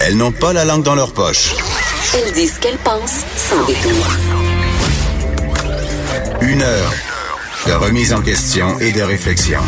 Elles n'ont pas la langue dans leur poche. Elles disent ce qu'elles pensent sans détour. Une heure de remise en question et de réflexion.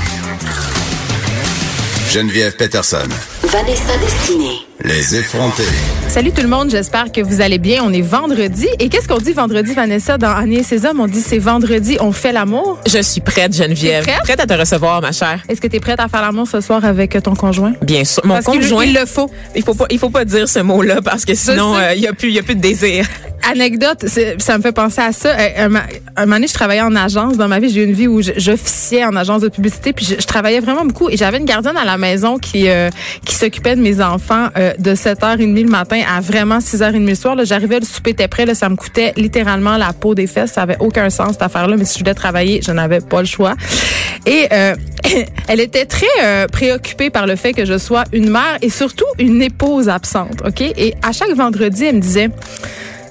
Geneviève Peterson. Vanessa Destinée. Les effrontés. Salut tout le monde, j'espère que vous allez bien. On est vendredi. Et qu'est-ce qu'on dit vendredi, Vanessa, dans Annie et ses hommes? On dit c'est vendredi, on fait l'amour? Je suis prête, Geneviève. Prête? prête à te recevoir, ma chère. Est-ce que tu es prête à faire l'amour ce soir avec ton conjoint? Bien sûr. Mon Parce conjoint. il le faut. Il faut pas, il faut pas dire ce mot-là parce que sinon, euh, il y a plus, il y a plus de désir. Anecdote, ça me fait penser à ça. Euh, Un, un moment donné, je travaillais en agence. Dans ma vie, j'ai eu une vie où je- j'officiais en agence de publicité, puis je, je travaillais vraiment beaucoup. Et j'avais une gardienne à la maison qui euh, qui s'occupait de mes enfants euh, de 7h30 le matin à vraiment 6h30 le soir. Là, J'arrivais, le souper était prêt. Là, ça me coûtait littéralement la peau des fesses. Ça avait aucun sens, cette affaire-là. Mais si je voulais travailler, je n'avais pas le choix. Et euh, elle était très euh, préoccupée par le fait que je sois une mère et surtout une épouse absente. OK? Et à chaque vendredi, elle me disait...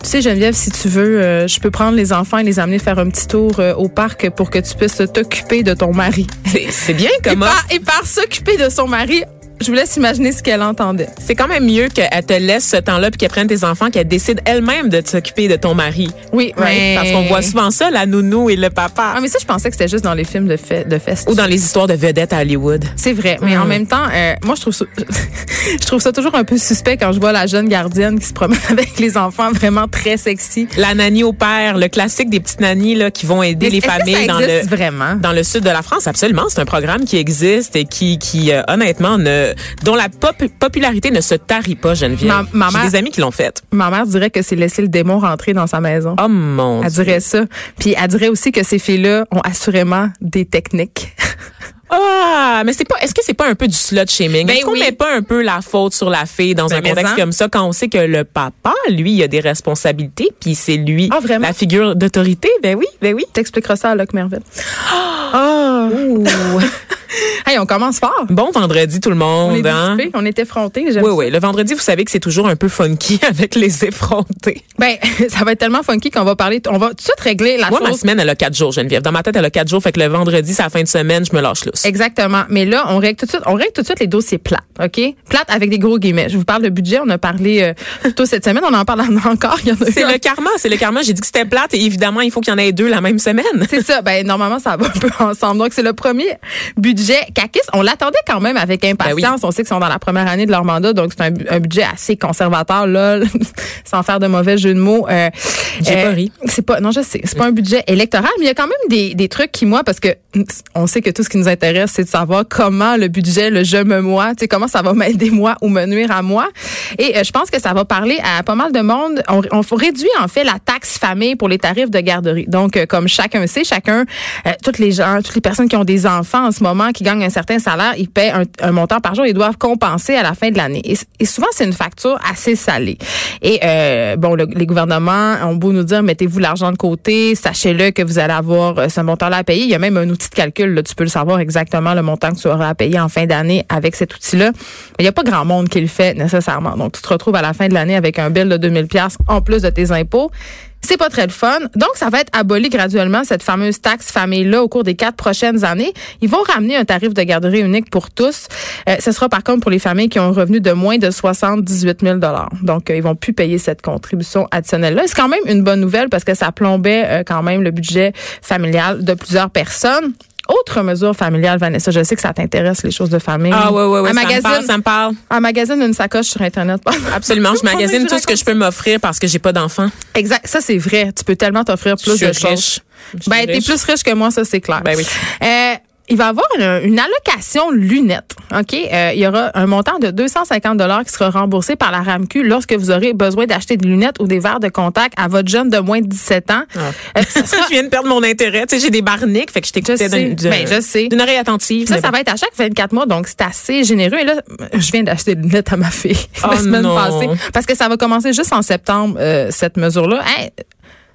Tu sais, Geneviève, si tu veux, euh, je peux prendre les enfants et les amener faire un petit tour euh, au parc pour que tu puisses t'occuper de ton mari. C'est, bien Et comme par, et par s'occuper de son mari, je vous laisse imaginer ce qu'elle entendait. C'est quand même mieux qu'elle te laisse ce temps-là puis qu'elle prenne tes enfants, qu'elle décide elle-même de s'occuper de ton mari. Oui, Right? Parce qu'on voit souvent ça, la nounou et le papa. Ah, mais ça, je pensais que c'était juste dans les films de, fest. Ou dans les histoires de vedettes à Hollywood. C'est vrai, mais en même temps, euh, moi je trouve ça, je trouve ça toujours un peu suspect quand je vois la jeune gardienne qui se promène avec les enfants vraiment très sexy. La nanny au père, le classique des petites nannies là, qui vont aider Mais les est-ce que familles ça dans le vraiment? dans le sud de la France. Absolument, c'est un programme qui existe et qui, qui euh, honnêtement, ne, dont la pop- popularité ne se tarit pas, Geneviève. Ma- ma J'ai mère- des amis qui l'ont fait. Ma mère dirait que c'est laisser le démon rentrer dans sa maison. Oh mon Elle Dieu. dirait ça. Puis elle dirait aussi que ces filles-là ont assurément des techniques. Ah, mais c'est pas. Est-ce que c'est pas un peu du slut shaming? Ben Est-ce qu'on oui. met pas un peu la faute sur la fille dans Ben, un contexte en. comme ça quand on sait que le papa, lui, il a des responsabilités, puis c'est lui Ah, la figure d'autorité? Ben oui, ben oui. T'expliqueras ça à Locke Merville. Ah! hey, on commence fort. Bon vendredi tout le On est monde. hein? dissipés, on est effrontés. Oui, ça. oui. Le vendredi, vous savez que c'est toujours un peu funky avec les effrontés. Ben, ça va être tellement funky qu'on va parler. On va tout de suite régler la Moi, ma semaine, elle a quatre jours, Geneviève. Dans ma tête, elle a quatre jours. Fait que le vendredi, c'est la fin de semaine, je me lâche lousse. Exactement. Mais là, on règle tout de suite, on règle tout de suite les dossiers plates, OK? Plates avec des gros guillemets. Je vous parle de budget. On a parlé euh, plutôt cette semaine. On en parle encore. En C'est le karma, c'est le karma. J'ai dit que c'était plate et évidemment, il faut qu'il y en ait deux la même semaine. C'est ça. Ben, normalement, ça va un peu ensemble. Donc, c'est le premier budget On l'attendait quand même avec impatience. Ben oui. On sait qu'ils sont dans la première année de leur mandat. Donc, c'est un, un budget assez conservateur, là, sans faire de mauvais jeu de mots. Euh, J'ai pas ri. C'est pas, non, je sais. C'est pas un budget électoral, mais il y a quand même des, des trucs qui, moi, parce que on sait que tout ce qui nous intéresse, c'est de savoir comment le budget, le je me moi, tu sais, comment ça va m'aider moi ou me nuire à moi. Et euh, je pense que ça va parler à pas mal de monde. On, on réduit, en fait, la taxe famille pour les tarifs de garderie. Donc, euh, comme chacun sait, chacun, euh, toutes les gens, toutes les personnes qui ont des enfants en ce moment, qui gagnent un certain salaire, ils paient un, montant par jour, ils doivent compenser à la fin de l'année. Et, souvent, c'est une facture assez salée. Et euh, bon, le- les gouvernements ont beau nous dire, mettez-vous l'argent de côté, sachez-le que vous allez avoir euh, ce montant-là à payer. Il y a même un outil de calcul, là, tu peux le savoir exactement le montant que tu auras à payer en fin d'année avec cet outil-là. Mais il n'y a pas grand monde qui le fait nécessairement. Donc, tu te retrouves à la fin de l'année avec un bill de 2000 pièces en plus de tes impôts. C'est pas très le fun. Donc, ça va être aboli graduellement, cette fameuse taxe famille-là, au cours des quatre prochaines années. Ils vont ramener un tarif de garderie unique pour tous. Euh, ce sera par contre pour les familles qui ont un revenu de moins de 78 000 Donc, euh, ils vont plus payer cette contribution additionnelle-là. C'est quand même une bonne nouvelle parce que ça plombait euh, quand même le budget familial de plusieurs personnes. Autre mesure familiale, Vanessa, je sais que ça t'intéresse, les choses de famille. Ah ouais, ouais, ouais. Un ça me magazine, parle, ça me parle. un magazine d'une sacoche sur Internet. Absolument. Je magasine Faudrait tout ce que je peux m'offrir parce que j'ai pas d'enfant. Exact. Ça, c'est vrai. Tu peux tellement t'offrir plus Je de suis choses. riche. Suis Ben, t'es plus riche que moi, ça, c'est clair. Ben oui. Euh, il va y avoir une, une allocation lunettes. OK? Euh, il y aura un montant de 250 dollars qui sera remboursé par la RAMQ lorsque vous aurez besoin d'acheter des lunettes ou des verres de contact à votre jeune de moins de 17 ans. Euh, ça sera- je viens de perdre mon intérêt. Tu sais, j'ai des barniques, fait que je t'écoutais d'une Ben, je sais. d'une oreille attentive. Ça, ça va être à chaque 24 mois, donc c'est assez généreux. Et là, je viens d'acheter des lunettes à ma fille la Oh semaine non. passée. Parce que ça va commencer juste en septembre, euh, cette mesure-là. Hey,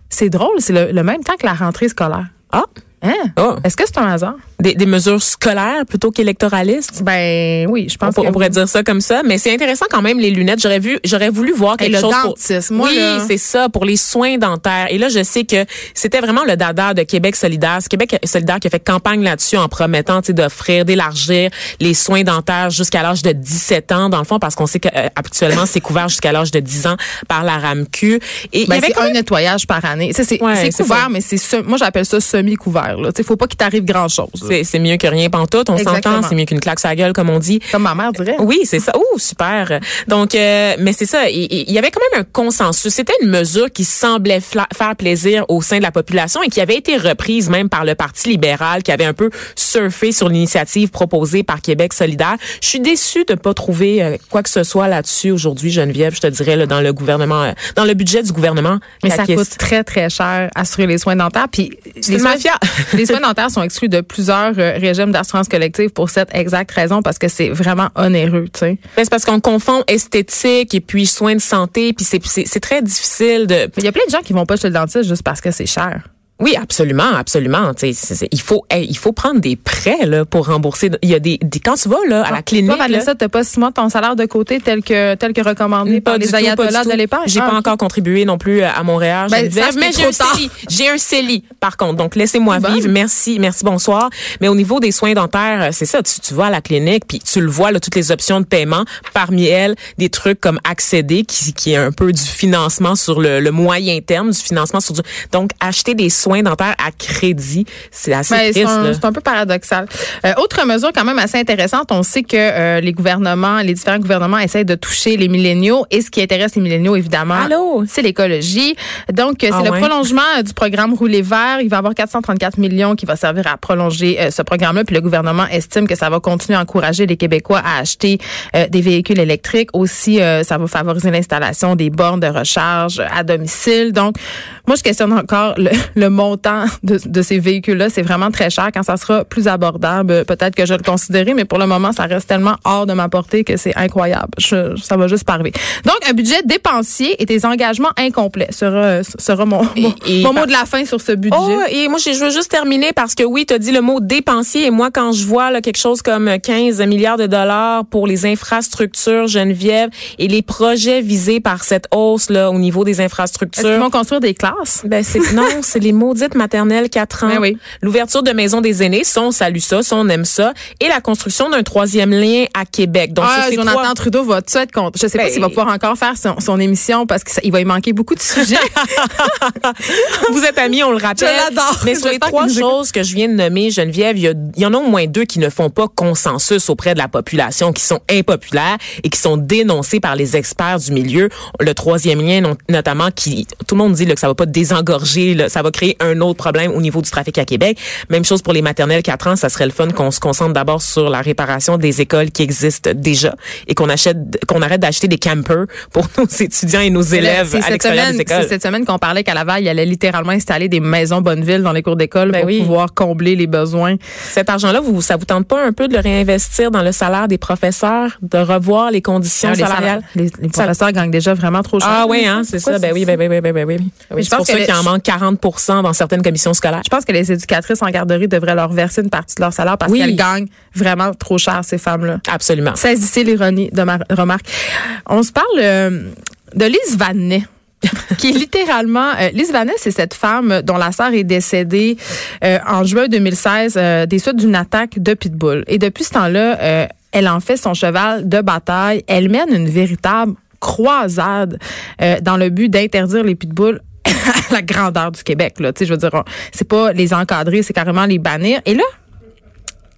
c'est drôle, c'est le, le même temps que la rentrée scolaire. Ah, Hein? Oh. Est-ce que c'est un hasard? Des, des mesures scolaires plutôt qu'électoralistes? Ben oui, je On, pense pour- que on pourrait dire ça comme ça, mais c'est intéressant quand même les lunettes. J'aurais vu, j'aurais voulu voir quelque le chose pour. dentiste, moi, oui, là- c'est ça pour les soins dentaires. Et là, je sais que c'était vraiment le dada de Québec solidaire. C'est Québec solidaire qui a fait campagne là-dessus en promettant, d'offrir, d'élargir les soins dentaires jusqu'à l'âge de 17 ans, dans le fond, parce qu'on sait qu'actuellement c'est couvert jusqu'à l'âge de 10 ans par la RAMQ. Et il y Ben, avait c'est quand un même- nettoyage par année. C'est Ouais, couvert, mais c'est moi j'appelle ça semi-couvert. Il faut pas qu'il t'arrive grand-chose. là. C'est c'est mieux que rien pantoute, on s'entend, c'est mieux qu'une claque sur la gueule comme on dit. Comme ma mère dirait. Oui, c'est ça. Oh, super. Donc, euh, mais c'est ça. Il, il y avait quand même un consensus. C'était une mesure qui semblait faire plaisir au sein de la population et qui avait été reprise même par le Parti libéral, qui avait un peu surfé sur l'initiative proposée par Québec solidaire. Je suis déçue de pas trouver euh, quoi que ce soit là-dessus aujourd'hui, Geneviève. Je te dirais là, dans le gouvernement, euh, dans le budget du gouvernement. Mais ça coûte très, très cher assurer les soins dentaires. Puis les soins, mafia. les soins dentaires sont exclus de plusieurs euh, régimes d'assurance collective pour cette exacte raison, parce que c'est vraiment onéreux, tu sais. C'est parce qu'on confond esthétique et puis soins de santé, puis c'est très difficile de il y a plein de gens qui vont pas chez le dentiste juste parce que c'est cher. Oui, absolument, absolument. Tu sais, c'est- c'est- il faut, hey, il faut prendre des prêts là pour rembourser. Il y a des, des- quand tu vas là à la clinique, Toi, Vanessa, t'as pas ton salaire de côté tel que, tel que recommandé par pas les ayatollahs de l'épargne. J'ai Ah, pas ok. encore contribué non plus euh, à Montréal. Ben, Geneviève, sache que mais j'ai un. CELI. J'ai un CELI, par contre. Donc, laissez-moi vivre. Merci, merci, bonsoir. Mais au niveau des soins dentaires, euh, c'est ça. Tu, tu vas à la clinique, puis tu le vois, là, toutes les options de paiement. Parmi elles, des trucs comme accéder, qui, qui est un peu du financement sur le, le moyen terme, du financement sur du... Donc, acheter des soins dentaires à crédit, c'est assez Ben, c'est triste. un, là. c'est un peu paradoxal. Euh, autre mesure quand même assez intéressante, on sait que euh, les gouvernements, les différents gouvernements essaient de toucher les milléniaux et ce qui intéresse les milléniaux évidemment, c'est l'écologie. Donc euh, Ah c'est le ouais? prolongement euh, du programme Rouler vert, il va y avoir 434 millions qui va servir à prolonger euh, ce programme-là puis le gouvernement estime que ça va continuer à encourager les Québécois à acheter euh, des véhicules électriques. Aussi euh, ça va favoriser l'installation des bornes de recharge à domicile. Donc moi je questionne encore le, le montant de, de ces véhicules-là, c'est vraiment très cher. Quand ça sera plus abordable, peut-être que je le considérerai, mais pour le moment, ça reste tellement hors de ma portée que c'est incroyable. Je- ça va juste pas arriver. Donc, un budget dépensier et des engagements incomplets sera, sera mon, mon, et mon mot de la fin sur ce budget. Oh, et moi, je veux juste terminer parce que oui, tu as dit le mot dépensier et moi, quand je vois là, quelque chose comme 15 milliards de dollars pour les infrastructures, Geneviève, et les projets visés par cette hausse là au niveau des Est-ce qu'ils infrastructures. vont construire des classes? Ben c'est non, c'est les maudites maternelles 4 ans. Ben oui. L'ouverture de maisons des aînés, ça on salue ça, ça on aime ça, et la construction d'un troisième lien à Québec. Donc ah, Jonathan trois- Trudeau va tout être contre. Je sais pas Ben- s'il va pouvoir encore faire son, son émission parce qu'il va y manquer beaucoup de sujets. Vous êtes amis, on le rappelle. Je l'adore. Mais sur les trois choses que je viens de nommer, Geneviève, il y, y en a au moins deux qui ne font pas consensus auprès de la population, qui sont impopulaires et qui sont dénoncées par les experts du milieu. Le troisième lien, notamment, qui tout le monde dit là, que ça va pas désengorger, là, ça va créer un autre problème au niveau du trafic à Québec. Même chose pour les maternelles 4 ans, ça serait le fun qu'on se concentre d'abord sur la réparation des écoles qui existent déjà et qu'on achète, qu'on arrête d'acheter des campers pour nos étudiants et nos élèves à cette l'extérieur semaine, des écoles. c'est cette semaine qu'on parlait qu'à Laval, il allait littéralement installer des maisons Bonneville dans les cours d'école Ben pour oui. pouvoir combler les besoins. Cet argent-là, vous, ça vous tente pas un peu de le réinvestir dans le salaire des professeurs, de revoir les conditions Ah, les, salariales? les, les professeurs gagnent déjà vraiment trop cher. Ah oui, hein, c'est ça. Ben oui, ben, ben, ben, ben, ben, oui. Oui, je c'est pense pour que ça les- qu'il en manque 40 dans certaines commissions scolaires. Je pense que les éducatrices en garderie devraient leur verser une partie de leur salaire parce Oui. qu'elles gagnent vraiment trop cher, ces femmes-là. Absolument. Saisissez l'ironie de ma remarque. On se parle euh, de Lise Vanet. qui est littéralement euh, Lise Vanet, c'est cette femme dont la sœur est décédée euh, en juin 2016 euh, des suites d'une attaque de pitbull. Et depuis ce temps-là, elle en fait son cheval de bataille. Elle mène une véritable croisade dans le but d'interdire les pitbulls la grandeur du Québec. Là. Tu sais, je veux dire, c'est pas les encadrer, c'est carrément les bannir. Et là,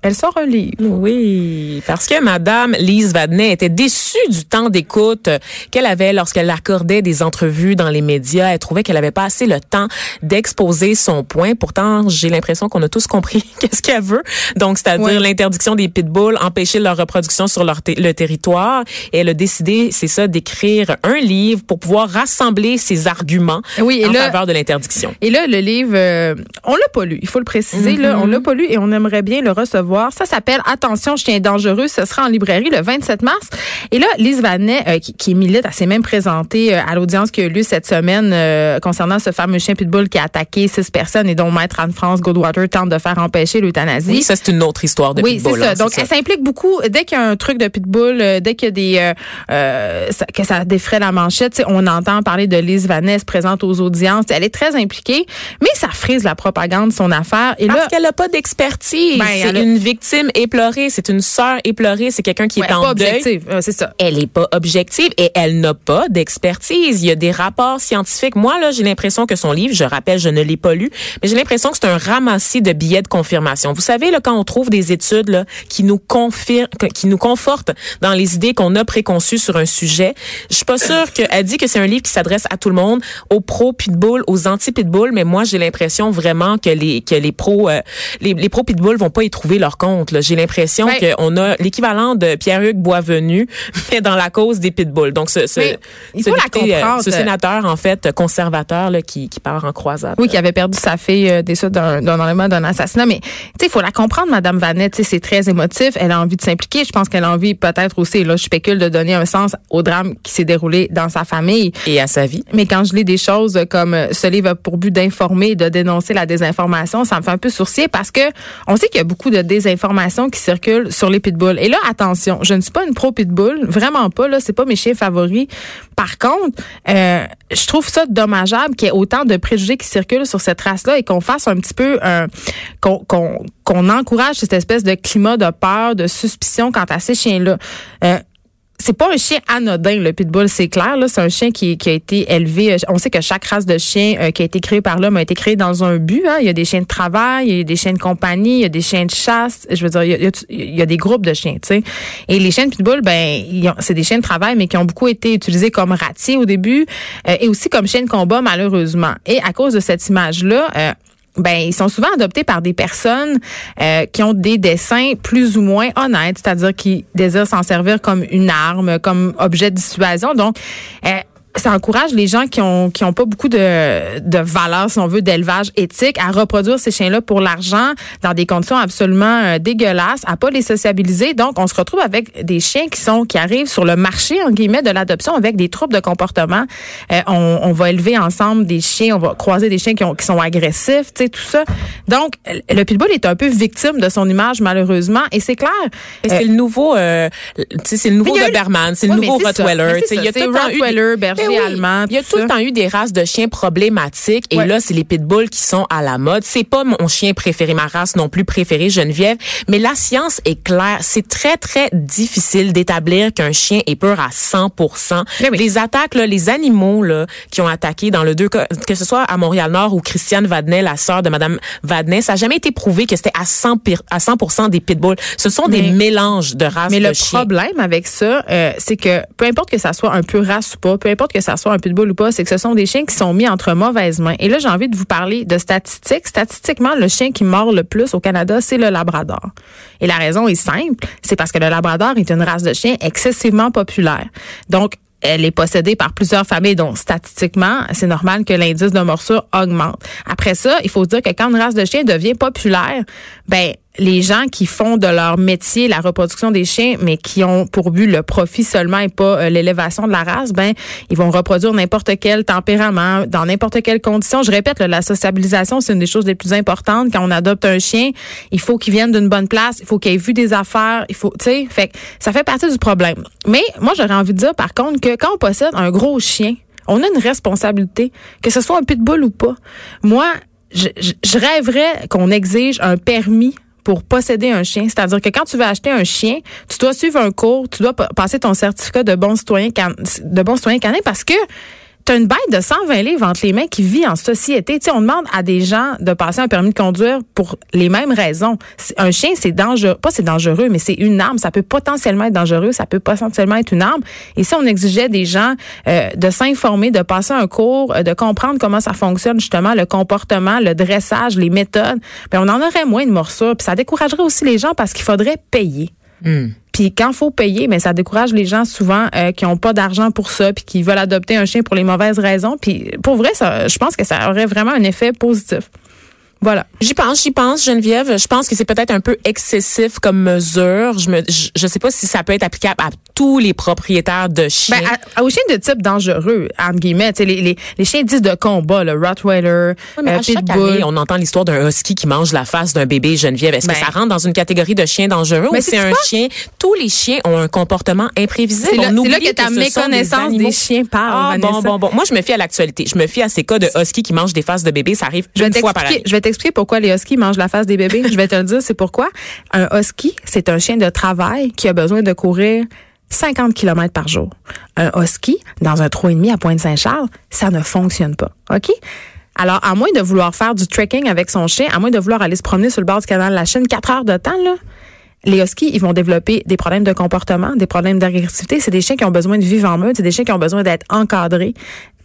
elle sort un livre. Oui, parce que Madame Lise Vadnet était déçue du temps d'écoute qu'elle avait lorsqu'elle accordait des entrevues dans les médias. Elle trouvait qu'elle avait pas assez le temps d'exposer son point. Pourtant, j'ai l'impression qu'on a tous compris qu'est-ce qu'elle veut. Donc, c'est-à-dire Oui. l'interdiction des pitbulls, empêcher leur reproduction sur leur le territoire. Et elle a décidé, c'est ça, d'écrire un livre pour pouvoir rassembler ses arguments Oui, et en là- faveur de l'interdiction. Et là, le livre, euh, on l'a pas lu, il faut le préciser. Là, on l'a pas lu et on aimerait bien le recevoir. Ça s'appelle Attention, chien dangereux. Ce sera en librairie le 27 mars. Et là, Lise Vanet, euh, qui, qui milite, elle s'est même présentée euh, à l'audience qui a eu lieu cette semaine euh, concernant ce fameux chien pitbull qui a attaqué six personnes et dont Maître Anne-France Goldwater tente de faire empêcher l'euthanasie. Oui, ça, c'est une autre histoire de Oui, pitbull. c'est ça. hein, Donc, elle s'implique beaucoup. Dès qu'il y a un truc de pitbull, euh, dès qu'il y a des euh, euh, ça- que ça défraie la manchette, tu sais, on entend parler de Lise Vanessa présente aux audiences. Elle est très impliquée, mais ça frise la propagande son affaire. Et Parce qu'elle n'a pas d'expertise. Ben, c'est une victime éplorée. C'est une sœur éplorée. C'est quelqu'un qui ouais, est en pas deuil. objective, Euh, c'est ça. Elle est pas objective et elle n'a pas d'expertise. Il y a des rapports scientifiques. Moi, là, j'ai l'impression que son livre, je rappelle, je ne l'ai pas lu, mais j'ai l'impression que c'est un ramassis de billets de confirmation. Vous savez, là, quand on trouve des études là, qui nous confirment, qui nous confortent dans les idées qu'on a préconçues sur un sujet, je suis pas sûre qu'elle dit que c'est un livre qui s'adresse à tout le monde, aux pro pitbull, aux anti pitbull, mais moi, j'ai l'impression vraiment que les que les pros euh, les, les pro pitbull vont pas y trouver leur compte. J'ai l'impression Ben- qu'on a l'équivalent de Pierre-Hugues Boisvenu, mais dans la cause des pitbulls. Donc, ce, ce, il faut la député, euh, comprendre. ce sénateur, en fait, conservateur, là, qui, qui part en croisade. Oui, qui avait perdu sa fille euh, des suites d'un assassinat. Mais tu sais, il faut la comprendre, Madame Vanette. C'est très émotif. Elle a envie de s'impliquer. Je pense qu'elle a envie, peut-être aussi, là, je spécule, de donner un sens au drame qui s'est déroulé dans sa famille. Et à sa vie. Mais quand je lis des choses comme euh, ce livre a pour but d'informer et de dénoncer la désinformation, ça me fait un peu sourcier parce que on sait qu'il y a beaucoup de désinformation qui circule sur les pitbulls. Et là, attention, je ne suis pas une pro pitbull, vraiment pas. Là, c'est pas mes chiens favoris. Par contre, euh, je trouve ça dommageable qu'il y ait autant de préjugés qui circulent sur cette race-là et qu'on fasse un petit peu qu'on encourage cette espèce de climat de peur, de suspicion quant à ces chiens-là. Euh, c'est pas un chien anodin, le pitbull, c'est clair. Là, c'est un chien qui, qui a été élevé. On sait que chaque race de chien euh, qui a été créée par l'homme a été créée dans un but. Hein. Il y a des chiens de travail, il y a des chiens de compagnie, il y a des chiens de chasse. Je veux dire, il y a, il y a des groupes de chiens, tu sais. Et les chiens de pitbull, ben, c'est des chiens de travail, mais qui ont beaucoup été utilisés comme ratiers au début euh, et aussi comme chiens de combat, malheureusement. Et à cause de cette image-là, euh, ben ils sont souvent adoptés par des personnes euh, qui ont des dessins plus ou moins honnêtes, c'est-à-dire qui désirent s'en servir comme une arme, comme objet de dissuasion. Donc euh, ça encourage les gens qui ont qui ont pas beaucoup de de valeur si on veut d'élevage éthique à reproduire ces chiens-là pour l'argent dans des conditions absolument euh, dégueulasses, à pas les sociabiliser. Donc on se retrouve avec des chiens qui sont qui arrivent sur le marché en guillemets de l'adoption avec des troubles de comportement. Euh, on, on va élever ensemble des chiens, on va croiser des chiens qui, ont, qui sont agressifs, tu sais tout ça. Donc le pitbull est un peu victime de son image malheureusement et c'est clair. Et c'est le nouveau, euh, c'est le nouveau Doberman, c'est le nouveau. Rottweiler. Il y a tout eu Rottweiler, berger oui, allemand, Il y a tout le temps eu des races de chiens problématiques. Et Ouais. là, c'est les pitbulls qui sont à la mode. C'est pas mon chien préféré, ma race non plus préférée, Geneviève. Mais la science est claire. C'est très, très difficile d'établir qu'un chien est peur à 100 Ben oui. Les attaques, là, les animaux là, qui ont attaqué dans le deux cas, que ce soit à Montréal-Nord ou Christiane Vadnet, la sœur de Madame Vadnet, ça n'a jamais été prouvé que c'était à 100, pir- à 100 des pitbulls. Ce sont des mélanges de races Mais de le chiens. problème avec ça, euh, c'est que peu importe que ça soit un peu race ou pas, peu importe que ça soit un pitbull ou pas, c'est que ce sont des chiens qui sont mis entre mauvaises mains. Et là, j'ai envie de vous parler de statistiques. Statistiquement, le chien qui mord le plus au Canada, c'est le labrador. Et la raison est simple, c'est parce que le labrador est une race de chien excessivement populaire. Donc, elle est possédée par plusieurs familles, donc statistiquement, c'est normal que l'indice de morsure augmente. Après ça, il faut dire que quand une race de chien devient populaire, ben les gens qui font de leur métier la reproduction des chiens, mais qui ont pour but le profit seulement et pas euh, l'élévation de la race, ben ils vont reproduire n'importe quel tempérament, dans n'importe quelle condition. Je répète, là, la sociabilisation, c'est une des choses les plus importantes. Quand on adopte un chien, il faut qu'il vienne d'une bonne place, il faut qu'il ait vu des affaires, il faut, tu sais, ça fait partie du problème. Mais moi, j'aurais envie de dire, par contre, que quand on possède un gros chien, on a une responsabilité, que ce soit un pitbull ou pas. Moi, je, je rêverais qu'on exige un permis pour posséder un chien. C'est-à-dire que quand tu veux acheter un chien, tu dois suivre un cours, tu dois pa- passer ton certificat de bon citoyen can- de bon citoyen canin parce que t'as une bête de 120 livres entre les mains qui vit en société. Tu on demande à des gens de passer un permis de conduire pour les mêmes raisons. Un chien, c'est dangereux, pas c'est dangereux, mais c'est une arme. Ça peut potentiellement être dangereux, ça peut potentiellement être une arme. Et si on exigeait des gens euh, de s'informer, de passer un cours, euh, de comprendre comment ça fonctionne justement, le comportement, le dressage, les méthodes, ben on en aurait moins de morsures. Puis ça découragerait aussi les gens parce qu'il faudrait payer. Puis quand faut payer, mais ça décourage les gens souvent euh, qui ont pas d'argent pour ça, puis qui veulent adopter un chien pour les mauvaises raisons. Puis pour vrai, ça, je pense que ça aurait vraiment un effet positif. Voilà. J'y pense, j'y pense, Geneviève. Je pense que c'est peut-être un peu excessif comme mesure. Je me, je, je sais pas si ça peut être applicable à tous les propriétaires de chiens. Ben, à- aux chiens de type dangereux, entre guillemets, tu sais, les, les, les chiens dits de combat, le Rottweiler, Ouais, mais euh, à chaque Pitbull. année, on entend l'histoire d'un husky qui mange la face d'un bébé Geneviève. Est-ce Ben. que ça rentre dans une catégorie de chiens dangereux Mais ou c'est un chien? Tous les chiens ont un comportement imprévisible. C'est là- là que ta méconnaissance des chiens parle, Ah, bon, bon, bon. Moi, je me fie à l'actualité. Je me fie à ces cas de husky qui mangent des faces de bébés. Ça arrive une fois par année. je vais t'expliquer pourquoi les huskies mangent la face des bébés. je vais te le dire, c'est pourquoi. Un husky, c'est un chien de travail qui a besoin de courir 50 km par jour. Un husky, dans un 3,5 à Pointe-Saint-Charles, ça ne fonctionne pas. OK? Alors, à moins de vouloir faire du trekking avec son chien, à moins de vouloir aller se promener sur le bord du canal de la Chine 4 heures de temps, les huskies, ils vont développer des problèmes de comportement, des problèmes d'agressivité. C'est des chiens qui ont besoin de vivre en meute. C'est des chiens qui ont besoin d'être encadrés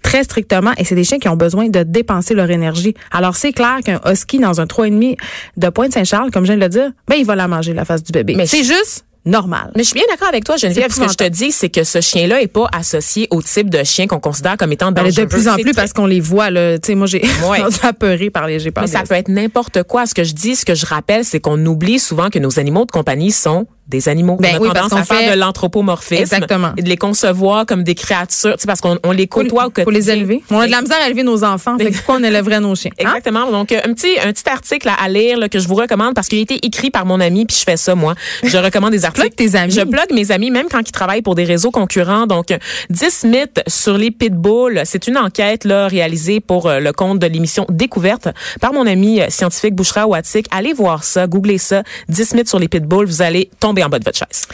très strictement et c'est des chiens qui ont besoin de dépenser leur énergie. Alors, c'est clair qu'un husky dans un 3,5 de Pointe-Saint-Charles, comme je viens de le dire, ben, il va la manger, la face du bébé. Mais c'est juste normal. Mais je suis bien d'accord avec toi, Geneviève. Ce que je te dis, c'est que ce chien-là est pas associé au type de chien qu'on considère comme étant dangereux. de plus en plus parce qu'on les voit, là. Tu sais, moi, j'ai Ouais. apeuré par les, j'ai Mais ça peut être n'importe quoi. Ce que je dis, ce que je rappelle, c'est qu'on oublie souvent que nos animaux de compagnie sont des animaux. Ben on a oui, tendance parce à faire fait- de l'anthropomorphisme. Exactement. Et de les concevoir comme des créatures. Tu sais, parce qu'on on les côtoie au Faut les élever. On a de la misère à élever nos enfants. Fait que pourquoi on élèverait nos chiens? Hein? Exactement. Donc, euh, un petit, un petit article à, lire là, que je vous recommande parce qu'il a été écrit par mon ami, puis je fais ça, moi. Je recommande des articles. Tes amis. Je blogue mes amis, même quand ils travaillent pour des réseaux concurrents. Donc, euh, 10 mythes sur les pitbulls. C'est une enquête là, réalisée pour euh, le compte de l'émission Découverte par mon ami euh, scientifique Bouchera Ouatik. Allez voir ça, googlez ça. 10 mythes sur les pitbulls. Vous allez tomber en bas de votre chaise.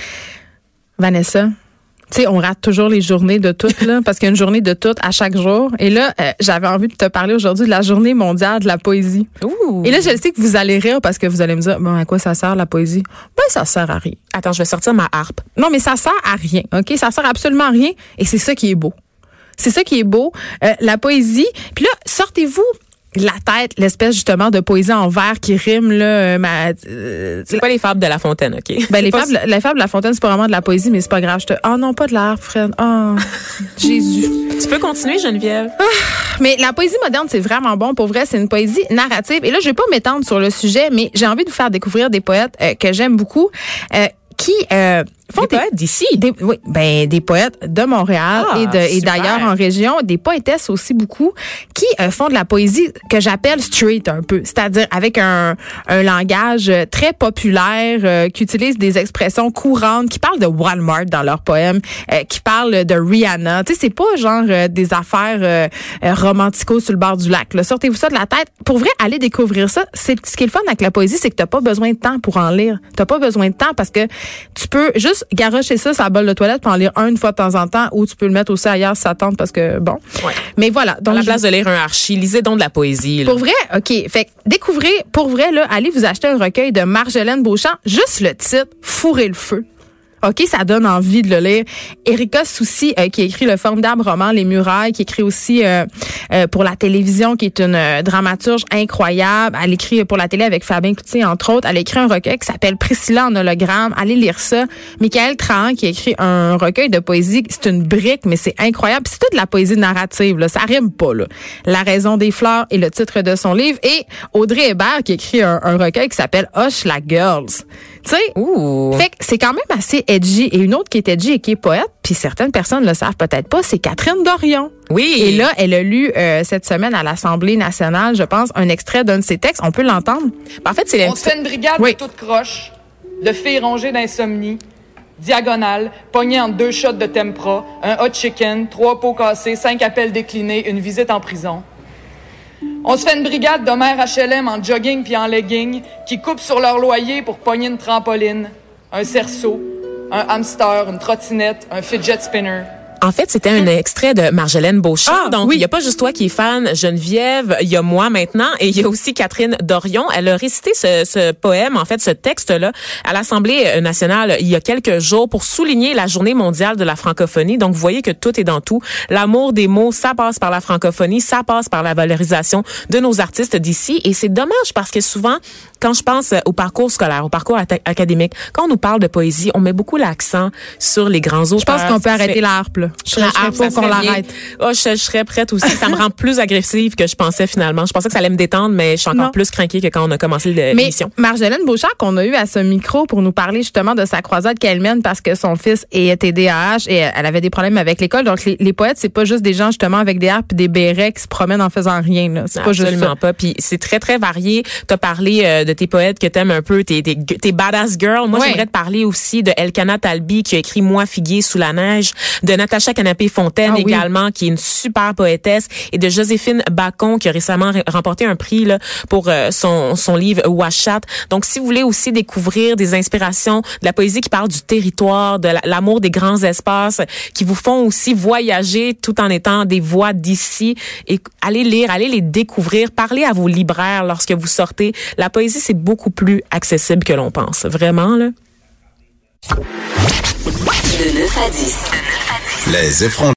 Vanessa, tu sais, on rate toujours les journées de toutes, là, parce qu'il y a une journée de toutes à chaque jour. Et là, euh, j'avais envie de te parler aujourd'hui de la journée mondiale de la poésie. Ouh. Et là, je sais que vous allez rire parce que vous allez me dire, bon, à quoi ça sert la poésie? Ben, ça sert à rien. Attends, je vais sortir ma harpe. Non, mais ça sert à rien, OK? Ça sert absolument à rien. Et c'est ça qui est beau. C'est ça qui est beau. Euh, la poésie. Puis là, sortez-vous la tête, l'espèce justement de poésie en vers qui rime, là, euh, ma, euh, C'est pas les fables de La Fontaine, OK? Ben, les fables, les fables de La Fontaine, c'est pas vraiment de la poésie, mais c'est pas grave. Je te, oh non, pas de l'art, Fred. Oh, Jésus. Tu peux continuer, Geneviève? Mais la poésie moderne, c'est vraiment bon. Pour vrai, c'est une poésie narrative. Et là, je vais pas m'étendre sur le sujet, mais j'ai envie de vous faire découvrir des poètes euh, que j'aime beaucoup, euh, qui euh, font Des des, poètes d'ici. des, oui, ben, des poètes de Montréal Ah, et, de, et super. d'ailleurs en région, des poétesses aussi beaucoup, qui euh, font de la poésie que j'appelle street un peu, c'est-à-dire avec un, un langage euh, très populaire, euh, qui utilise des expressions courantes, qui parlent de Walmart dans leurs poèmes, euh, qui parlent de Rihanna. Tu sais, c'est pas genre euh, des affaires romantico sur le bord du lac. là. Sortez-vous ça de la tête. Pour vrai, allez découvrir ça. C'est ce qui est le fun avec la poésie, c'est que t'as pas besoin de temps pour en lire. T'as pas besoin de temps parce que tu peux juste garocher ça sur la bolle de toilette pour en lire un une fois de temps en temps ou tu peux le mettre aussi ailleurs si ça tente parce que bon. Ouais. Mais voilà. À la je- place de lire un archi, lisez donc de la poésie. là. pour vrai, OK. Fait que découvrez, pour vrai, là, allez vous acheter un recueil de Marjolaine Beauchamp. Juste le titre, Fourrer le feu. OK, ça donne envie de le lire. Erika Soucy, euh, qui écrit le formidable roman Les Murailles, qui écrit aussi euh, euh, pour la télévision, qui est une euh, dramaturge incroyable. Elle écrit pour la télé avec Fabien Cloutier, entre autres. Elle écrit un recueil qui s'appelle Priscilla en hologramme. Allez lire ça. Michael Trahan, qui écrit un recueil de poésie. C'est une brique, mais c'est incroyable. C'est toute la poésie narrative. Là. Ça rime pas. Là. La raison des fleurs est le titre de son livre. Et Audrey Hébert, qui écrit un, un recueil qui s'appelle Hush la Girls. Tu sais, Ouh. fait que c'est quand même assez edgy. Et une autre qui est edgy et qui est poète, puis certaines personnes le savent peut-être pas, c'est Catherine Dorion. Oui. Et là, elle a lu euh, cette semaine à l'Assemblée nationale, je pense, un extrait d'un de ses textes. On peut l'entendre? En fait, c'est la- On se fait une brigade Oui. de toute croche, de filles rongées d'insomnie, diagonale, pognée entre deux shots de tempra, un hot chicken, trois pots cassés, cinq appels déclinés, une visite en prison. On se fait une brigade de mères HLM en jogging puis en legging qui coupent sur leur loyer pour pogner une trampoline, un cerceau, un hamster, une trottinette, un fidget spinner. En fait, c'était un extrait de Marjolaine Beauchamp. Ah, Donc, oui. il n'y a pas juste toi qui es fan, Geneviève, il y a moi maintenant, et il y a aussi Catherine Dorion. Elle a récité ce, ce poème, en fait, ce texte-là, à l'Assemblée nationale il y a quelques jours pour souligner la journée mondiale de la francophonie. Donc, vous voyez que tout est dans tout. L'amour des mots, ça passe par la francophonie, ça passe par la valorisation de nos artistes d'ici. Et c'est dommage parce que souvent, quand je pense au parcours scolaire, au parcours académique, quand on nous parle de poésie, on met beaucoup l'accent sur les grands auteurs. Je pense qu'on peut arrêter fait- la harpe, là. Je la harpe, qu'on l'arrête. Oh, je, je serais prête aussi. Ça me rend plus agressive que je pensais finalement. Je pensais que ça allait me détendre, mais je suis encore Non. plus craquée que quand on a commencé l'émission. Marjolaine Beauchamp, qu'on a eu à ce micro pour nous parler justement de sa croisade qu'elle mène parce que son fils est TDAH et elle avait des problèmes avec l'école. Donc, les, les poètes, c'est pas juste des gens justement avec des harpes et des bérets qui se promènent en faisant rien. là. C'est pas juste Absolument ça. pas. Puis c'est très, très varié. Tu as parlé euh, de tes poètes que t'aimes un peu, tes, tes, tes badass girls. Moi, Ouais. j'aimerais te parler aussi de Elkana Talbi qui a écrit Moi, figuier sous la neige, de Natacha Canapé-Fontaine Ah oui. également, qui est une super poétesse, et de Joséphine Bacon qui a récemment re- remporté un prix là, pour euh, son, son livre Washat. Donc, si vous voulez aussi découvrir des inspirations, de la poésie qui parle du territoire, de la- l'amour des grands espaces, qui vous font aussi voyager tout en étant des voix d'ici, et allez lire, allez les découvrir, parlez à vos libraires lorsque vous sortez. La poésie, c'est beaucoup plus accessible que l'on pense. Vraiment, là. De 9 à 10. Les effrontés.